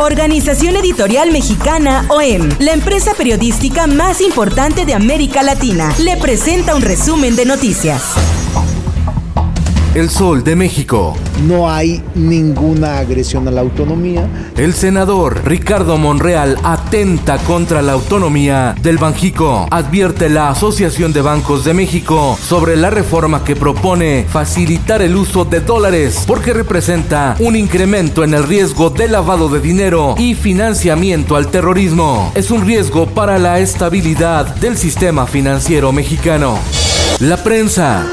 Organización Editorial Mexicana OEM, la empresa periodística más importante de América Latina, le presenta un resumen de noticias. El Sol de México. No hay ninguna agresión a la autonomía. El senador Ricardo Monreal atenta contra la autonomía del Banjico. Advierte la Asociación de Bancos de México sobre la reforma que propone facilitar el uso de dólares porque representa un incremento en el riesgo de lavado de dinero y financiamiento al terrorismo. Es un riesgo para la estabilidad del sistema financiero mexicano. La prensa.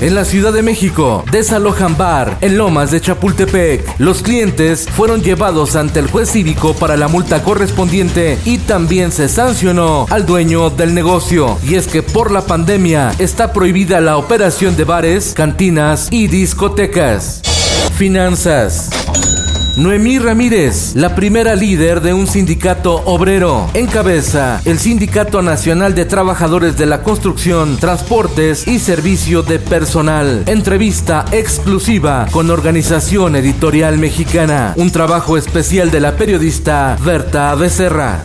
En la Ciudad de México, desalojan bar en Lomas de Chapultepec. Los clientes fueron llevados ante el juez cívico para la multa correspondiente y también se sancionó al dueño del negocio. Y es que por la pandemia está prohibida la operación de bares, cantinas y discotecas. Finanzas. Noemí Ramírez, la primera líder de un sindicato obrero, encabeza el Sindicato Nacional de Trabajadores de la Construcción, Transportes y Servicio de Personal. Entrevista exclusiva con Organización Editorial Mexicana. Un trabajo especial de la periodista Berta Becerra.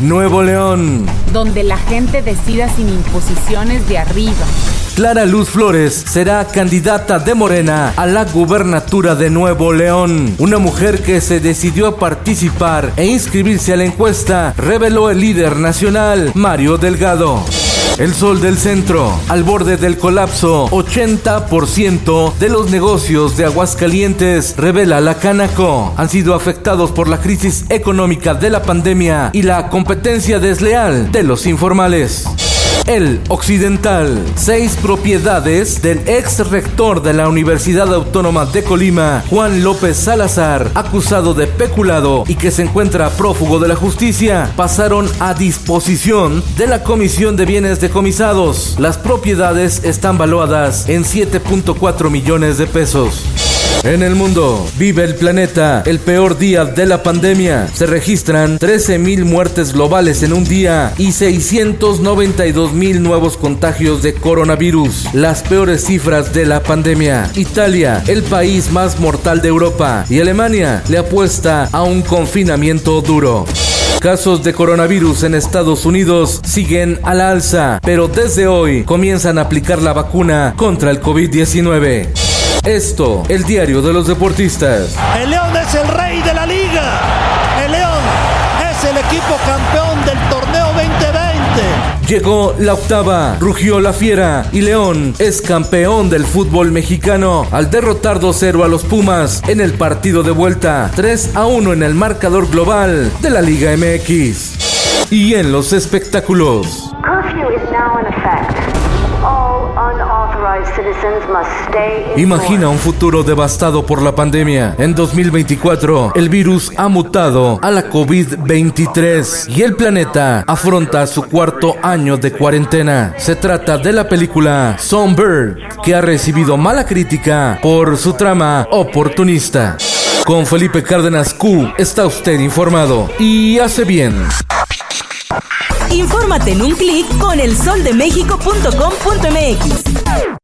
Nuevo León. Donde la gente decida sin imposiciones de arriba. Clara Luz Flores será candidata de Morena a la gubernatura de Nuevo León. Una mujer que se decidió a participar e inscribirse a la encuesta reveló el líder nacional, Mario Delgado. El sol del centro, al borde del colapso, 80% de los negocios de Aguascalientes, revela la Canaco, han sido afectados por la crisis económica de la pandemia y la competencia desleal de los informales. El Occidental. Seis propiedades del ex rector de la Universidad Autónoma de Colima, Juan López Salazar, acusado de peculado y que se encuentra prófugo de la justicia, pasaron a disposición de la Comisión de Bienes Decomisados. Las propiedades están valuadas en 7.4 millones de pesos. En el mundo, vive el planeta, el peor día de la pandemia. Se registran 13.000 muertes globales en un día y 692.000 nuevos contagios de coronavirus. Las peores cifras de la pandemia. Italia, el país más mortal de Europa. Y Alemania le apuesta a un confinamiento duro. Casos de coronavirus en Estados Unidos siguen a la alza, pero desde hoy comienzan a aplicar la vacuna contra el COVID-19. Esto, el diario de los deportistas. El León es el rey de la liga. El León es el equipo campeón del torneo 2020. Llegó la octava, rugió la fiera y León es campeón del fútbol mexicano al derrotar 2-0 a los Pumas en el partido de vuelta, 3 a 1 en el marcador global de la Liga MX. Y en los espectáculos. Imagina un futuro devastado por la pandemia. En 2024, el virus ha mutado a la COVID-23 y el planeta afronta su cuarto año de cuarentena. Se trata de la película Songbird, que ha recibido mala crítica por su trama oportunista. Con Felipe Cárdenas Q está usted informado y hace bien. Infórmate en un clic con elsoldemexico.com.mx.